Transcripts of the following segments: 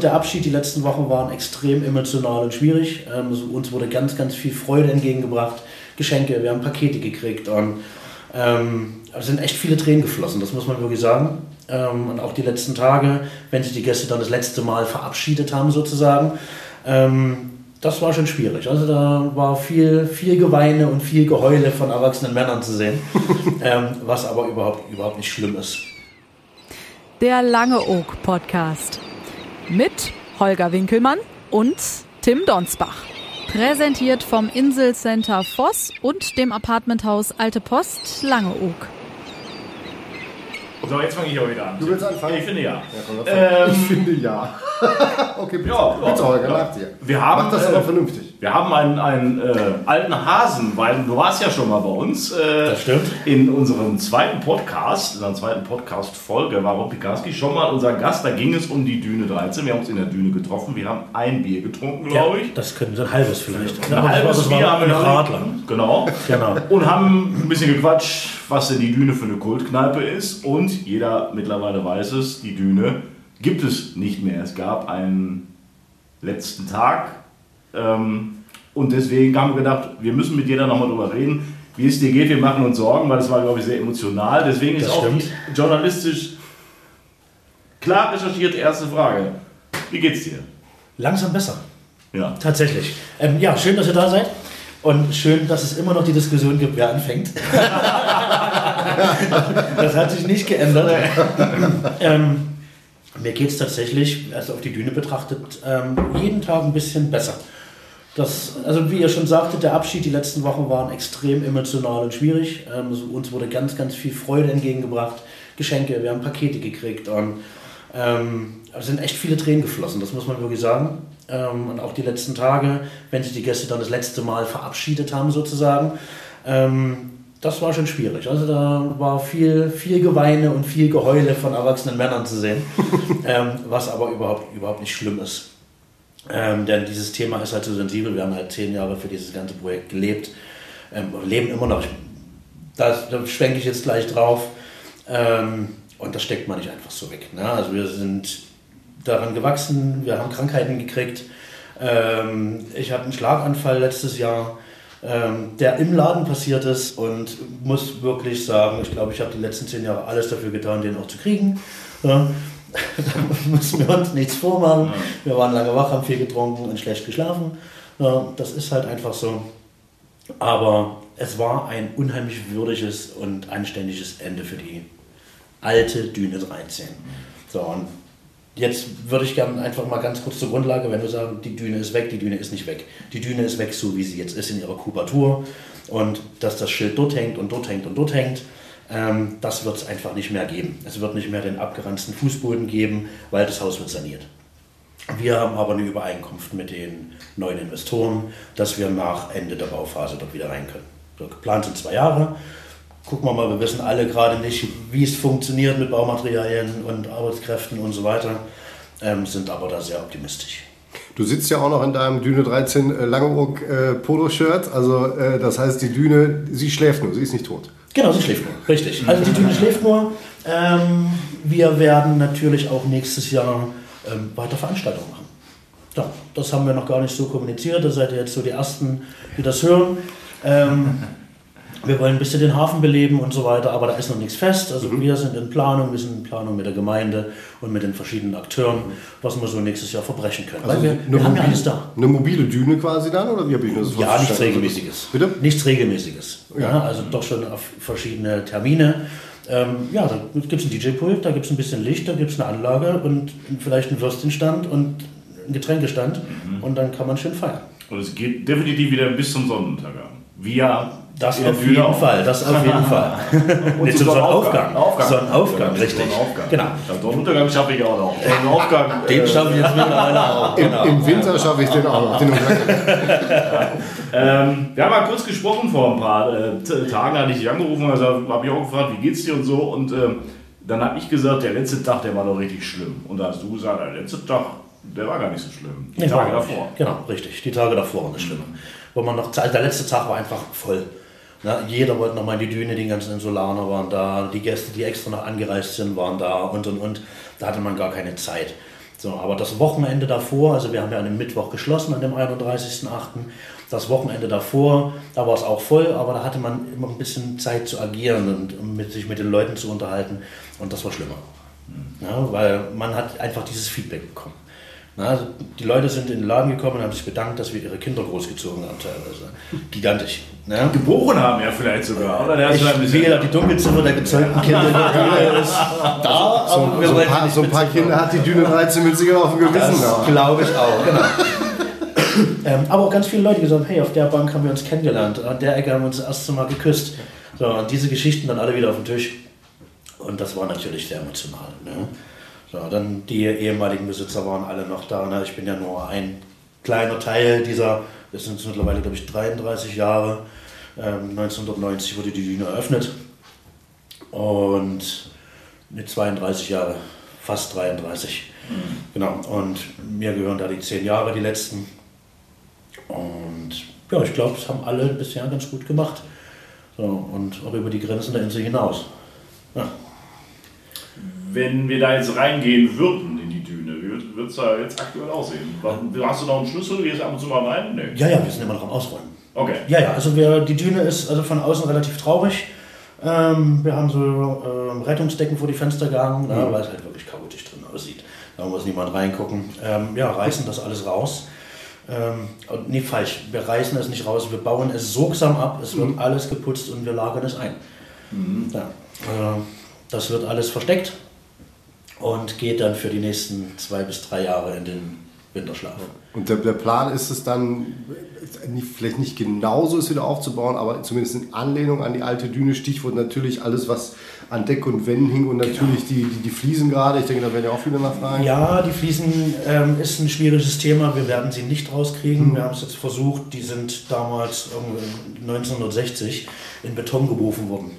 Der Abschied die letzten Wochen waren extrem emotional und schwierig. Ähm, uns wurde ganz, ganz viel Freude entgegengebracht, Geschenke, wir haben Pakete gekriegt und ähm, es sind echt viele Tränen geflossen, das muss man wirklich sagen. Ähm, und auch die letzten Tage, wenn sich die Gäste dann das letzte Mal verabschiedet haben sozusagen, ähm, das war schon schwierig. Also da war viel, viel Geweine und viel Geheule von erwachsenen Männern zu sehen, ähm, was aber überhaupt, überhaupt nicht schlimm ist. Der Lange Oak Podcast mit Holger Winkelmann und Tim Donsbach. Präsentiert vom Inselcenter Voss und dem Apartmenthaus Alte Post Langeoog. So, jetzt fange ich auch wieder an. Du willst anfangen? Ich finde ja. ja komm, ähm, ich finde ja. okay, bitte. Ja, bitte, Holger, ja. nach dir. Wir haben, Mach das aber äh, vernünftig. Wir haben einen, einen äh, alten Hasen, weil du warst ja schon mal bei uns. Äh, das stimmt. In unserem zweiten Podcast, in unserer zweiten Podcast-Folge war Rob Pikarski schon mal unser Gast. Da ging es um die Düne 13. Wir haben uns in der Düne getroffen. Wir haben ein Bier getrunken, glaube ich. das könnte ein halbes vielleicht. Ein halbes Bier haben wir Radler. Genau. genau. Und haben ein bisschen gequatscht, was denn die Düne für eine Kultkneipe ist. Und jeder mittlerweile weiß es, die Düne gibt es nicht mehr. Es gab einen letzten Tag und deswegen haben wir gedacht, wir müssen mit dir da nochmal drüber reden, wie es dir geht. Wir machen uns Sorgen, weil es war, glaube ich, sehr emotional. Deswegen ist das auch stimmt. journalistisch klar recherchiert erste Frage. Wie geht's dir? Langsam besser. Ja. Tatsächlich. Ähm, ja, schön, dass ihr da seid. Und schön, dass es immer noch die Diskussion gibt, wer anfängt. das hat sich nicht geändert. ähm, mir geht es tatsächlich, also auf die Düne betrachtet, ähm, jeden Tag ein bisschen besser. Das, also wie ihr schon sagtet, der Abschied die letzten Wochen waren extrem emotional und schwierig. Ähm, also uns wurde ganz, ganz viel Freude entgegengebracht, Geschenke, wir haben Pakete gekriegt und ähm, es sind echt viele Tränen geflossen, das muss man wirklich sagen. Ähm, und auch die letzten Tage, wenn sich die Gäste dann das letzte Mal verabschiedet haben sozusagen, ähm, das war schon schwierig. Also da war viel, viel Geweine und viel Geheule von erwachsenen Männern zu sehen, ähm, was aber überhaupt, überhaupt nicht schlimm ist. Ähm, denn dieses Thema ist halt so sensibel. Wir haben halt zehn Jahre für dieses ganze Projekt gelebt, ähm, leben immer noch. Da, schwenke ich jetzt gleich drauf. Ähm, und das steckt man nicht einfach so weg. Ne? Also wir sind daran gewachsen, wir haben Krankheiten gekriegt. Ähm, ich hatte einen Schlaganfall letztes Jahr, ähm, der im Laden passiert ist und muss wirklich sagen, ich glaube, ich habe die letzten zehn Jahre alles dafür getan, den auch zu kriegen. Ja? Da müssen wir uns nichts vormachen. Wir waren lange wach, haben viel getrunken und schlecht geschlafen. Das ist halt einfach so. Aber es war ein unheimlich würdiges und anständiges Ende für die alte Düne 13. So, und jetzt würde ich gerne einfach mal ganz kurz zur Grundlage, wenn wir sagen, die Düne ist weg, die Düne ist nicht weg. Die Düne ist weg, so wie sie jetzt ist in ihrer Kubatur. Und dass das Schild dort hängt und dort hängt und dort hängt, ähm, das wird es einfach nicht mehr geben. Es wird nicht mehr den abgeranzten Fußboden geben, weil das Haus wird saniert. Wir haben aber eine Übereinkunft mit den neuen Investoren, dass wir nach Ende der Bauphase dort wieder rein können. So, geplant sind zwei Jahre. Gucken wir mal, wir wissen alle gerade nicht, wie es funktioniert mit Baumaterialien und Arbeitskräften und so weiter, ähm, sind aber da sehr optimistisch. Du sitzt ja auch noch in deinem Düne 13 äh, Langeoog äh, Polo-Shirt. Also äh, das heißt, die Düne, sie schläft nur, sie ist nicht tot. Genau, sie schläft nur, richtig. Also die Düne schläft nur. Ähm, wir werden natürlich auch nächstes Jahr ähm, weiter Veranstaltungen machen. Ja, das haben wir noch gar nicht so kommuniziert. Da seid ihr jetzt so die Ersten, die das hören. Ähm, wir wollen ein bisschen den Hafen beleben und so weiter, aber da ist noch nichts fest. Also mhm. wir sind in Planung, wir sind in Planung mit der Gemeinde und mit den verschiedenen Akteuren, was wir so nächstes Jahr verbrechen können. Also wir, wir haben ja alles da. Eine mobile Düne quasi dann oder wie habe ich das Ja, nichts Regelmäßiges. Bitte? Nichts Regelmäßiges. Ja. ja. also doch schon auf verschiedene Termine. Ähm, ja, da gibt es ein DJ-Pult, da gibt es ein bisschen Licht, da gibt es eine Anlage und vielleicht einen Würstchenstand und einen Getränkestand mhm. und dann kann man schön feiern. Und es geht definitiv wieder bis zum Sonnenuntergang. Via das auf jeden auch. Fall, das auf jeden Fall. Und nee, zum Sonnenaufgang. Aufgang. Sonnenaufgang, richtig. Sonnenaufgang. Genau. Den Sonnenuntergang schaffe ich auch noch. Sonnenaufgang. Den schaffe ich jetzt mittlerweile auch. Genau. Im, Im, Winter schaffe ich den auch noch. Den ja. ähm, wir haben mal kurz gesprochen vor ein paar äh, Tagen, hatte ich dich angerufen, also habe ich auch gefragt, wie geht's dir und so. Und ähm, dann habe ich gesagt, der letzte Tag, der war doch richtig schlimm. Und da hast du gesagt, der letzte Tag, der war gar nicht so schlimm. Die nee, Tage davor. Genau, richtig. Die Tage davor waren das Schlimme. Wo man noch, der letzte Tag war einfach voll. Na, jeder wollte noch mal in die Düne, die ganzen Insulaner waren da, die Gäste, die extra noch angereist sind, waren da und und und. Da hatte man gar keine Zeit. So, aber das Wochenende davor, also wir haben ja an dem Mittwoch geschlossen, an dem 31.08. Das Wochenende davor, da war es auch voll, aber da hatte man immer ein bisschen Zeit zu agieren und mit, sich mit den Leuten zu unterhalten. Und das war schlimmer. Ja, weil man hat einfach dieses Feedback bekommen. Na, also die Leute sind in den Laden gekommen und haben sich bedankt, dass wir ihre Kinder großgezogen haben teilweise. Gigantisch. Ne? Geboren haben ja vielleicht sogar, oder? Der ich, wie gesagt, die Dunkelziffer der gezeugten Kinder in der Düne ist da, so, aber wir so, ein paar, so ein paar Kinder hat die Düne 13 mit sich auf dem Gewissen. Das glaube ich auch, genau. ähm, aber auch ganz viele Leute gesagt, hey, auf der Bank haben wir uns kennengelernt, an der Ecke haben wir uns das erste Mal geküsst. So, und diese Geschichten dann alle wieder auf den Tisch. Und das war natürlich sehr emotional. Ne? So, dann die ehemaligen Besitzer waren alle noch da. Ne? Ich bin ja nur ein kleiner Teil dieser, das sind mittlerweile, glaube ich, 33 Jahre. Ähm, 1990 wurde die Düne eröffnet. Und mit 32 Jahren, fast 33. Mhm. Genau, und mir gehören da die 10 Jahre, die letzten. Und ja, ich glaube, das haben alle bisher ganz gut gemacht. So, und auch über die Grenzen der Insel hinaus. Ja wenn wir da jetzt reingehen würden in die Düne, wie wird es da jetzt aktuell aussehen? Hast du noch einen Schlüssel? Gehst du ab und zu mal rein? Nee. Ja, ja, wir sind immer noch am Ausräumen. Okay. Ja, ja, also wir, die Düne ist also von außen relativ traurig. Ähm, wir haben so ähm, Rettungsdecken vor die Fenster gehangen, mhm. ja, weil es halt wirklich chaotisch drin aussieht. Da muss niemand reingucken. Ähm, ja, reißen das alles raus. Ähm, nee, falsch. Wir reißen es nicht raus, wir bauen es sorgsam ab, es wird mhm. alles geputzt und wir lagern es ein. Mhm. Ja, äh, das wird alles versteckt und geht dann für die nächsten zwei bis drei Jahre in den Winterschlaf. Und der, der Plan ist es dann, vielleicht nicht genauso es wieder aufzubauen, aber zumindest in Anlehnung an die alte Düne, Stichwort natürlich alles, was an Deck und Wänden hing und natürlich genau. die, die, die, Fliesen gerade. Ich denke, da werden ja auch viele nachfragen. Ja, die Fliesen ähm, ist ein schwieriges Thema. Wir werden sie nicht rauskriegen. Mhm. Wir haben es jetzt versucht. Die sind damals 1960 in Beton geworfen worden.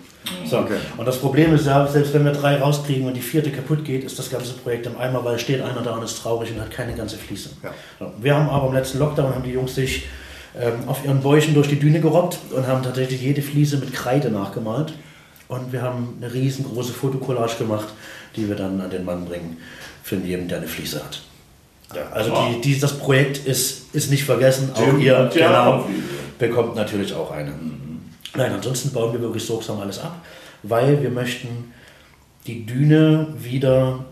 So. Okay. Und das Problem ist ja, selbst wenn wir drei rauskriegen und die vierte kaputt geht, ist das ganze Projekt im Eimer, weil steht einer da und ist traurig und hat keine ganze Fliese. Ja. So. Wir haben aber im letzten Lockdown haben die Jungs sich ähm, auf ihren Bäuchen durch die Düne gerobbt und haben tatsächlich jede Fliese mit Kreide nachgemalt. Und wir haben eine riesengroße Fotokollage gemacht, die wir dann an den Mann bringen, für jeden, der eine Fliese hat. Ja, also die, die, das Projekt ist, ist nicht vergessen. Auch ihr genau, bekommt natürlich auch eine. Nein, ansonsten bauen wir wirklich sorgsam alles ab, weil wir möchten die Düne wieder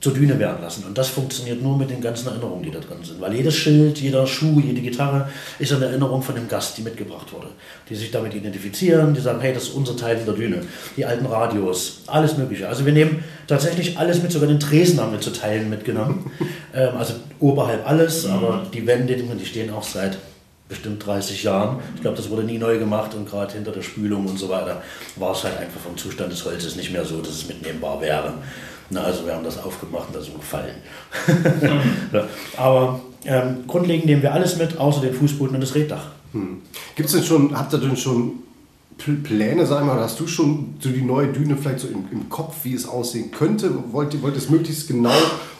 zur Düne werden lassen. Und das funktioniert nur mit den ganzen Erinnerungen, die da drin sind. Weil jedes Schild, jeder Schuh, jede Gitarre ist eine Erinnerung von dem Gast, die mitgebracht wurde. Die sich damit identifizieren, die sagen, hey, das ist unser Teil in der Düne. Die alten Radios, alles Mögliche. Also wir nehmen tatsächlich alles mit, sogar den Tresen haben wir zu Teilen mitgenommen. ähm, also oberhalb alles, aber die Wände, die stehen auch seit bestimmt 30 Jahren. Ich glaube, das wurde nie neu gemacht und gerade hinter der Spülung und so weiter war es halt einfach vom Zustand des Holzes nicht mehr so, dass es mitnehmbar wäre. Na, also wir haben das aufgemacht und da ist gefallen. ja, aber ähm, grundlegend nehmen wir alles mit, außer den Fußboden und das Reddach. Hm. Gibt es denn schon, habt ihr denn schon Pläne, sag mal, hast du schon so die neue Düne vielleicht so im, im Kopf, wie es aussehen könnte? Wollt ihr, wollt ihr es möglichst genau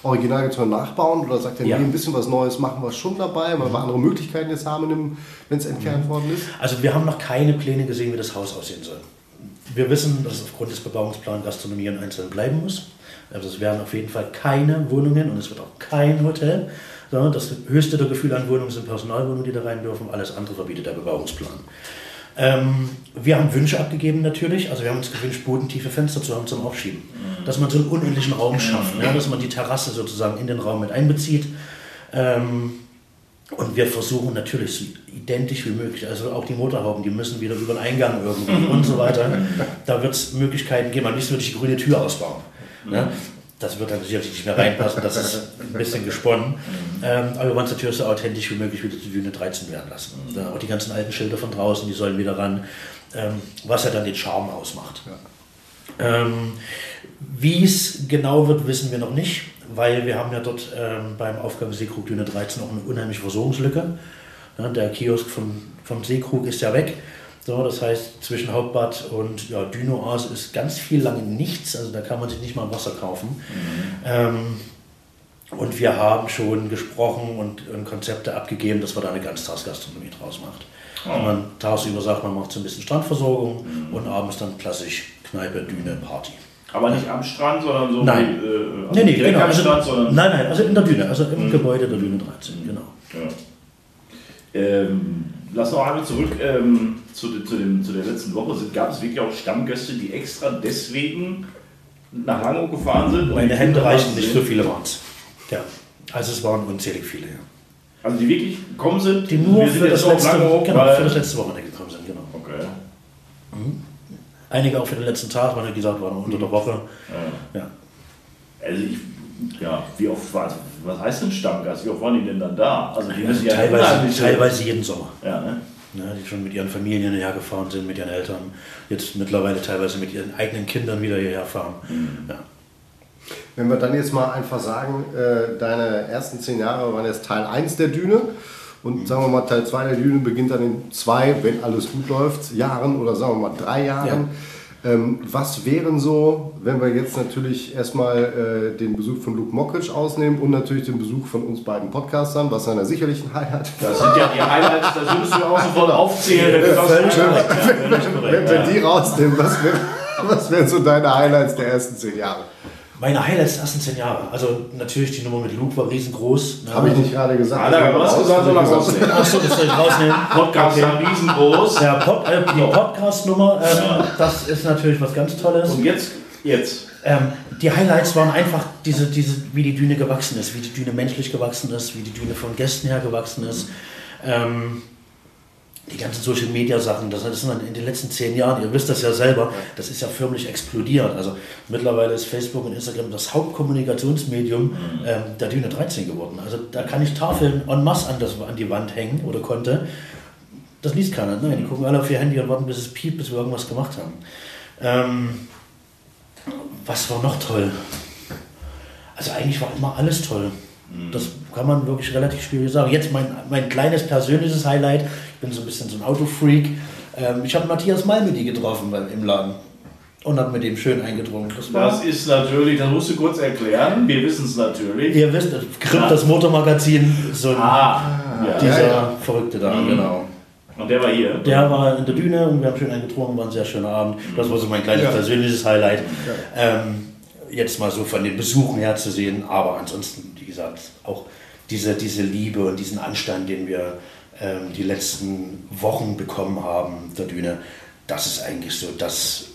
originalgetreu nachbauen oder sagt ihr, ja. nee, ein bisschen was Neues machen wir schon dabei, weil wir andere Möglichkeiten jetzt haben, wenn es entkernt mhm. worden ist? Also wir haben noch keine Pläne gesehen, wie das Haus aussehen soll. Wir wissen, dass es aufgrund des Bebauungsplans Gastronomie und Einzelnen bleiben muss. Also es werden auf jeden Fall keine Wohnungen und es wird auch kein Hotel. Das höchste der Gefühle an Wohnungen sind Personalwohnungen, die da rein dürfen. Alles andere verbietet der Bebauungsplan. Ähm, wir haben Wünsche abgegeben natürlich. Also wir haben uns gewünscht, bodentiefe Fenster zu haben zum Aufschieben. Mhm. Dass man so einen unendlichen Raum schafft, ne? dass man die Terrasse sozusagen in den Raum mit einbezieht. Ähm, und wir versuchen natürlich so identisch wie möglich, also auch die Motorhauben, die müssen wieder über den Eingang irgendwie und so weiter. Da wird es Möglichkeiten geben. Am liebsten würde ich die grüne Tür ausbauen. Ne? Das wird dann sicherlich nicht mehr reinpassen, das ist ein bisschen gesponnen. Ähm, aber wir wollen es natürlich so authentisch wie möglich wieder die Düne 13 werden lassen. Mhm. auch die ganzen alten Schilder von draußen, die sollen wieder ran, ähm, was ja dann den Charme ausmacht. Ja. Ähm, wie es genau wird, wissen wir noch nicht, weil wir haben ja dort ähm, beim Aufgang Seekrug Düne 13 auch eine unheimliche Versorgungslücke. Ja, der Kiosk von, vom Seekrug ist ja weg. So, das heißt, zwischen Hauptbad und ja, Dünoas ist ganz viel lange nichts, also da kann man sich nicht mal Wasser kaufen. Mhm. Ähm, und wir haben schon gesprochen und, und, Konzepte abgegeben, dass man da eine Ganztagsgastronomie draus macht. Oh. Also tagsüber sagt man, macht so ein bisschen Strandversorgung mhm. und abends dann klassisch Kneipe, Düne, Party. Aber nicht am Strand, sondern so Nein. wie, äh, also Nee, nee, direkt genau. am Also, Strand, sondern nein, nein, also in der Düne, also im Mhm. Gebäude der Düne 13, genau. Ja. Ähm, lass noch einmal zurück ähm, zu, de- zu, dem, zu der letzten Woche. Gab es wirklich auch Stammgäste, die extra deswegen nach Langeoog gefahren sind? Meine die Hände reichen nicht, so viele waren es. Ja, also es waren unzählig viele, ja. Also die wirklich gekommen sind? Die nur sind für das, letzte, genau, für das letzte Wochenende gekommen sind, genau. Okay. Einige auch für den letzten Tag, weil wie gesagt, waren unter der Woche. Ja. Ja. Also ich, ja, wie oft war was heißt denn Stammgast? Wie oft waren die denn dann da? Also die müssen ja teilweise, teilweise jeden Sommer. Ja, ne? Ja, die schon mit ihren Familien hierher gefahren sind, mit ihren Eltern. Jetzt mittlerweile teilweise mit ihren eigenen Kindern wieder hierher fahren. Ja. Wenn wir dann jetzt mal einfach sagen, äh, deine ersten zehn Jahre waren jetzt Teil 1 der Düne und sagen wir mal Teil 2 der Düne beginnt dann in zwei, wenn alles gut läuft, Jahren oder sagen wir mal drei Jahren. Ähm, was wären so, wenn wir jetzt natürlich erstmal äh, den Besuch von Luke Mockridge ausnehmen und natürlich den Besuch von uns beiden Podcastern, was einer sicherlich ein Highlight Das sind ja die Highlights, das würdest du auch sofort aufzählen. wenn ja, Wenn wir die rausnehmen, was wären was wären so deine Highlights der ersten zehn Jahre? Meine Highlights der ersten zehn Jahre. Also natürlich die Nummer mit Luke war riesengroß. ne? Habe ich nicht gerade gesagt. Alter, Das du hast gesagt, soll er rausnehmen. Achso, das soll ich rausnehmen. Podcast okay. riesengroß. Ja, Pod, äh, die Podcast-Nummer, ähm, das ist natürlich was ganz Tolles. Und jetzt, jetzt. Ähm, die Highlights waren einfach diese, diese, wie die Düne gewachsen ist, wie die Düne menschlich gewachsen ist, wie die Düne von Gästen her gewachsen ist. Ähm, die ganzen Social Media Sachen, das ist in den letzten zehn Jahren, ihr wisst das ja selber, das ist ja förmlich explodiert. Also mittlerweile ist Facebook und Instagram das Hauptkommunikationsmedium ähm, der Düne 13 geworden. Also da kann ich Tafeln en masse an, das, an die Wand hängen oder konnte. Das liest keiner. Nein, die gucken alle auf ihr Handy und warten, bis es piept, bis wir irgendwas gemacht haben. Ähm, was war noch toll? Also eigentlich war immer alles toll. Das kann man wirklich relativ schwierig sagen. Jetzt mein, mein kleines persönliches Highlight. Ich bin so ein bisschen so ein Autofreak. Ähm, ich habe Matthias Malmedy getroffen beim, im Laden und habe mit dem schön eingetrunken. Das Das ist natürlich, das musst du kurz erklären. Wir wissen es natürlich. ihr wisst, Grip, das Motormagazin, so ein, Ah, ja. dieser ja, ja. Verrückte da, Mhm. genau. Und der war hier. Der war in der Bühne und wir haben schön eingetrunken, war ein sehr schöner Abend. Das war so mein kleines Ja. persönliches Highlight. Ähm, jetzt mal so von den Besuchen her zu sehen, aber ansonsten, gesagt, auch diese, diese Liebe und diesen Anstand, den wir ähm, die letzten Wochen bekommen haben, der Düne, das ist eigentlich so das,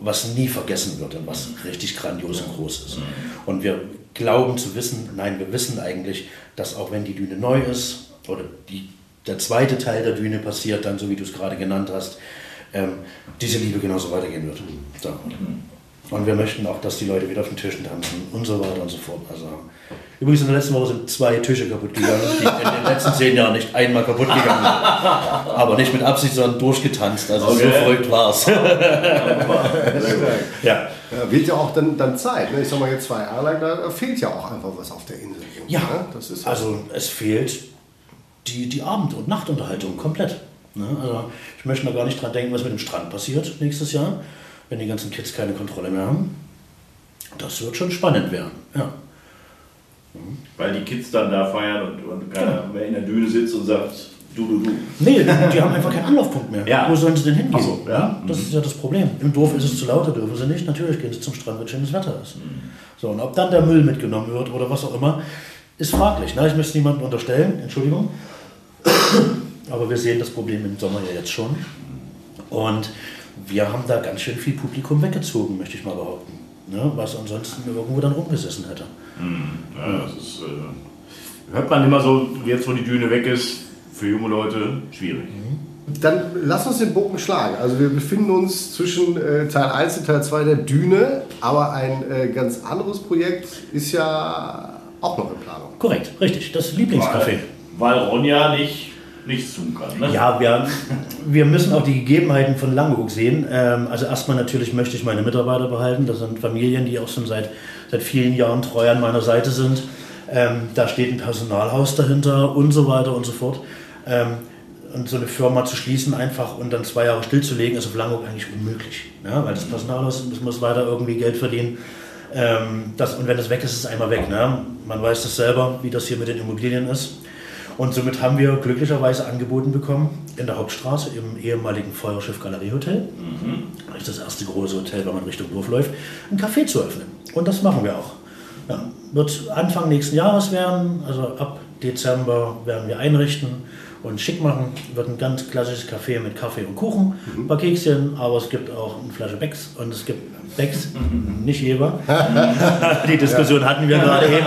was nie vergessen wird und was richtig grandios und groß ist. Und wir glauben zu wissen, nein, wir wissen eigentlich, dass auch wenn die Düne neu ist oder die, der zweite Teil der Düne passiert, dann so wie du es gerade genannt hast, ähm, diese Liebe genauso weitergehen wird. So. Und wir möchten auch, dass die Leute wieder auf den Tischen tanzen und so weiter und so fort. Also, übrigens in der letzten Woche sind zwei Tische kaputt gegangen, die in den letzten zehn Jahren nicht einmal kaputt gegangen sind. Aber nicht mit Absicht, sondern durchgetanzt. Also so Okay. verrückt war es. ja. Ja, wird ja auch dann, dann Zeit. Ne? Ich sag mal, jetzt zwei Jahre lang, da fehlt ja auch einfach was auf der Insel. Ja, Ne? Das ist also es fehlt die, die Abend- und Nachtunterhaltung komplett. Ne? Also ich möchte noch gar nicht dran denken, was mit dem Strand passiert nächstes Jahr, wenn die ganzen Kids keine Kontrolle mehr haben. Das wird schon spannend werden. Ja. Weil die Kids dann da feiern und, und keiner mehr in der Düne sitzt und sagt, du, du, du. Nee, die haben einfach keinen Anlaufpunkt mehr. Ja. Wo sollen sie denn hingehen? Ach so, ja. Das ist ja das Problem. Im Dorf ist es zu laut, da dürfen sie nicht. Natürlich gehen sie zum Strand, wenn schönes Wetter ist. So, und ob dann der Müll mitgenommen wird oder was auch immer, ist fraglich. Ne? Ich möchte niemandem unterstellen, Entschuldigung. Aber wir sehen das Problem im Sommer ja jetzt schon. Und wir haben da ganz schön viel Publikum weggezogen, möchte ich mal behaupten. Ne? Was ansonsten irgendwo dann rumgesessen hätte. Ja, das ist, äh, hört man immer so, jetzt wo die Düne weg ist, für junge Leute schwierig. Dann lass uns den Bogen schlagen. Also wir befinden uns zwischen äh, Teil 1 und Teil 2 der Düne, aber ein äh, ganz anderes Projekt ist ja auch noch in Planung. Korrekt, richtig. Das Lieblingscafé. Weil, weil Ronja nicht, nichts tun kann. Ne? Ja, wir, wir müssen auch die Gegebenheiten von Langeoog sehen. Ähm, also erstmal natürlich möchte ich meine Mitarbeiter behalten. Das sind Familien, die auch schon seit, seit vielen Jahren treu an meiner Seite sind. Ähm, da steht ein Personalhaus dahinter und so weiter und so fort. Ähm, und so eine Firma zu schließen einfach und dann zwei Jahre stillzulegen, ist auf Langeoog eigentlich unmöglich. Ja, weil das Personalhaus muss, muss weiter irgendwie Geld verdienen. Das, und wenn das weg ist, ist es einmal weg. Ne? Man weiß das selber, wie das hier mit den Immobilien ist. Und somit haben wir glücklicherweise angeboten bekommen, in der Hauptstraße im ehemaligen Feuerschiff Galerie Hotel, mhm. das ist das erste große Hotel, wenn man Richtung Dorf läuft, ein Café zu öffnen. Und das machen wir auch. Ja, wird Anfang nächsten Jahres werden, also ab Dezember werden wir einrichten und schick machen. Wird ein ganz klassisches Café mit Kaffee und Kuchen, mhm. ein paar Kekschen, aber es gibt auch eine Flasche Becks und es gibt Becks, mhm. nicht Jeber. Die Diskussion ja. hatten wir gerade eben.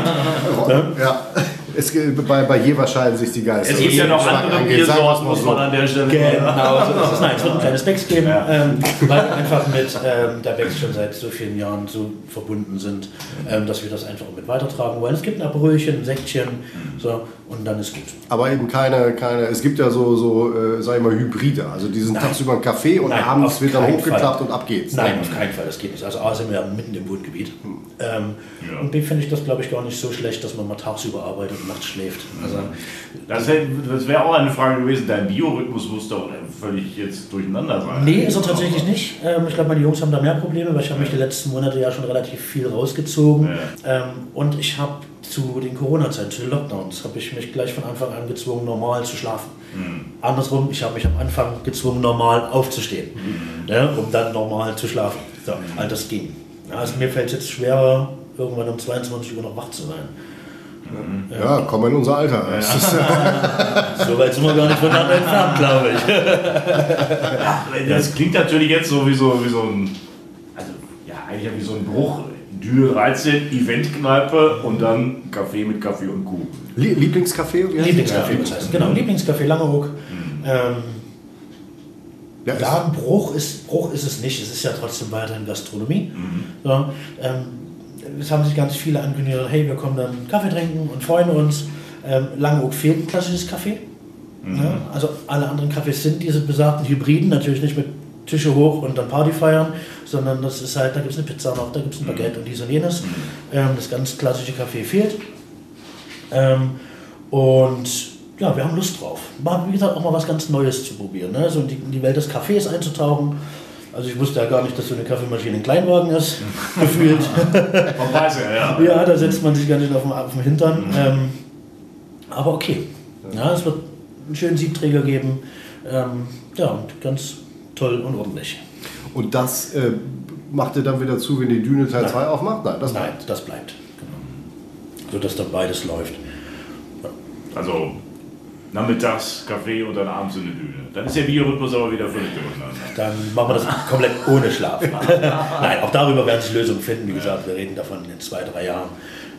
Ja. Es, bei, bei Jever scheiden sich die Geister. Es gibt ja noch andere Biersorten, muss man an der Stelle Genau, so ist es. Nein, es wird ein kleines Becks geben, ja. ähm, weil wir einfach mit ähm, der Becks schon seit so vielen Jahren so verbunden sind, ähm, dass wir das einfach mit weitertragen wollen. Es gibt ein Abröhrchen, ein Säckchen, so, und dann ist gut. Aber eben keine, keine es gibt ja so, so äh, sag ich mal, Hybride. Also diesen Nein. tagsüber einen Kaffee und Nein, abends wird dann hochgeklappt Fall. und ab geht's. Nein, auf keinen Fall, das geht nicht. Also A sind wir mitten im Wohngebiet. Hm. Ähm, ja. Und B finde ich das, glaube ich, gar nicht so schlecht, dass man mal tagsüber arbeitet und nachts schläft. Also, das wäre wär auch eine Frage gewesen, dein Biorhythmus muss doch völlig jetzt durcheinander sein. Nee, ist er tatsächlich nicht. Ähm, ich glaube, meine Jungs haben da mehr Probleme, weil ich habe mich die letzten Monate ja schon relativ viel rausgezogen. Ja. Ähm, und ich habe zu den Corona-Zeiten, zu den Lockdowns, habe ich mich gleich von Anfang an gezwungen, normal zu schlafen. Mhm. Andersrum, ich habe mich am Anfang gezwungen, normal aufzustehen, mhm. ne, um dann normal zu schlafen. So, mhm. all das ging. Also mir fällt es jetzt schwerer, irgendwann um 22 Uhr noch wach zu sein. Mhm. Ja, ja komm in unser Alter. Ja. so weit sind wir gar nicht voneinander entfernt, glaube ich. das klingt natürlich jetzt so wie so, wie so ein, also ja, eigentlich wie so ein Bruch. Düne 13, Eventkneipe und dann Kaffee mit Kaffee und Kuh. Lieblingscafé? Lieblingscafé, das heißt. Genau, Lieblingscafé Langehoek. Mhm. Ähm, ja, ja ein Bruch ist, Bruch ist es nicht. Es ist ja trotzdem weiterhin Gastronomie. Mhm. So, ähm, es haben sich ganz viele angekündigt, hey, wir kommen dann Kaffee trinken und freuen uns. Ähm, Langeoog fehlt ein klassisches Kaffee. Mhm. Ja, also alle anderen Kaffees sind diese besagten Hybriden, natürlich nicht mit Tische hoch und dann Party feiern, sondern das ist halt, da gibt es eine Pizza noch, da gibt es ein Baguette mhm. und dies und jenes. Mhm. Ähm, das ganz klassische Kaffee fehlt. Ähm, und ja, wir haben Lust drauf. Mal, wie gesagt, auch mal was ganz Neues zu probieren. Ne? So in die, in die Welt des Kaffees einzutauchen. Also ich wusste ja gar nicht, dass so eine Kaffeemaschine ein Kleinwagen ist, gefühlt. Man weiß ja, ja. Ja, da setzt man sich gar nicht auf dem, auf dem Hintern. Mhm. Ähm, aber okay. Ja, es wird einen schönen Siebträger geben. Ähm, ja, und ganz toll und ordentlich. Und das äh, macht ihr dann wieder zu, wenn die Düne Teil 2 aufmacht? Nein, das Nein, bleibt. das bleibt. Genau. So dass da beides läuft. Ja. Also nachmittags Kaffee und dann abends in die Düne. Dann ist der Biorhythmus aber wieder völlig durcheinander. Dann machen wir das komplett ohne Schlaf. Nein, auch darüber werden sich Lösungen finden. Wie gesagt, wir reden davon in zwei, drei Jahren.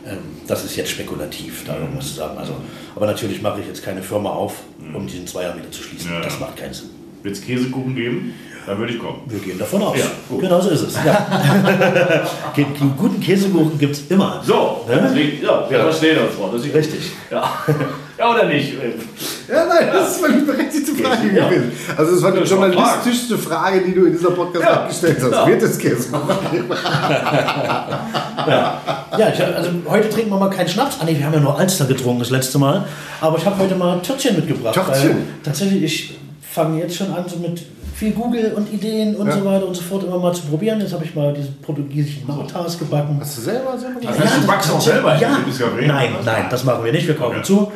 Ähm, das ist jetzt spekulativ, da irgendwas zu sagen. Also, aber natürlich mache ich jetzt keine Firma auf, um diesen Zweier wieder zu schließen. Ja. Das macht keinen Sinn. Wird es Käsekuchen geben? Dann würde ich kommen. Wir gehen davon aus. Ja, genau so ist es. Ja. Guten Käsekuchen gibt es immer. So, ne? deswegen, ja, wir ja. verstehen uns, Frau. Das ist richtig. Ja. ja, oder nicht? Ja, nein, das ist eine berechtigte Frage ja. gewesen. Also, das war die journalistischste Frage, die du in dieser Podcast ja. gestellt hast. Ja. Wird es Käsekuchen geben? ja, ja ich, also heute trinken wir mal keinen Schnaps. Ah, nee, wir haben ja nur Alster getrunken das letzte Mal. Aber ich habe heute mal Törtchen mitgebracht. Törtchen? Tatsächlich, ich fange jetzt schon an so mit viel Google und Ideen und ja. so weiter und so fort immer mal zu probieren. Jetzt habe ich mal diese portugiesischen Martas gebacken. Hast du selber selber gemacht? Das heißt, du backst auch selber? Ja. Nein, nein, das machen wir nicht. Wir kaufen okay. zu.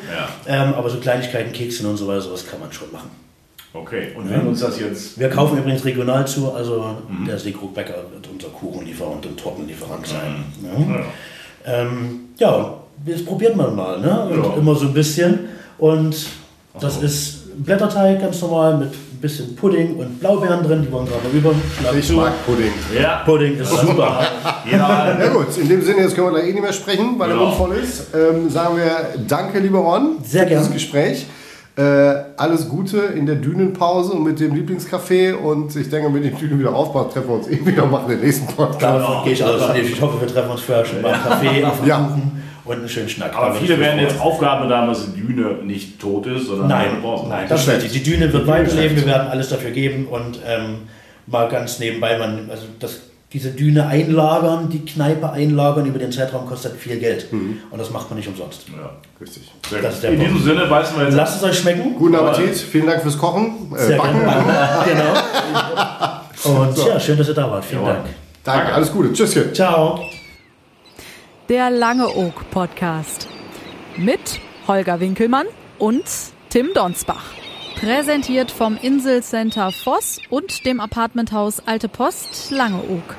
Ja. Ähm, aber so Kleinigkeiten, Kekse und so weiter, sowas kann man schon machen. Okay, und wenn uns das jetzt... Wir kaufen übrigens regional zu, also mhm. der Seekrug-Bäcker wird unser Kuchenlieferant und Tortenlieferant sein. Mhm. Ja. Ähm, ja, das probiert man mal, ne? Und immer so ein bisschen. Und das so. ist Blätterteig ganz normal mit ein bisschen Pudding und Blaubeeren drin, die wollen gerade rüber. Ich mag Pudding. Ja. Pudding ist super. ja. ja gut, in dem Sinne, jetzt können wir gleich eh nicht mehr sprechen, weil genau. der Mund voll ist. Ähm, sagen wir danke, lieber Ron, Sehr für dieses Gespräch. Äh, alles Gute in der Dünenpause und mit dem Lieblingscafé und ich denke, wenn die Dünen wieder aufbaut, treffen wir uns eh wieder und machen den nächsten Podcast. Genau, gehe ich aus. Ich hoffe, wir treffen uns vorher schon beim Kaffee auf dem ja. Kuchen und einen schönen Schnack. Aber viele werden jetzt Aufgabe haben, dass die Düne nicht tot ist, sondern nein, nein, das ist richtig. Die Düne wird weiterleben, wir werden alles dafür geben und ähm, mal ganz nebenbei, man, also das, diese Düne einlagern, die Kneipe einlagern über den Zeitraum kostet viel Geld. Mhm. Und das macht man nicht umsonst. Ja, richtig. Sehr gut. In diesem Sinne beißen wir jetzt. Lasst es euch schmecken. Guten Appetit, vielen Dank fürs Kochen. Äh, Sehr Backen. genau. Und so. ja, schön, dass ihr da wart. Vielen Dank. Danke, alles Gute. Tschüsschen. Ciao der Lange Oak Podcast. Mit Holger Winkelmann und Tim Donsbach. Präsentiert vom Inselcenter Voss und dem Apartmenthaus Alte Post Langeoog.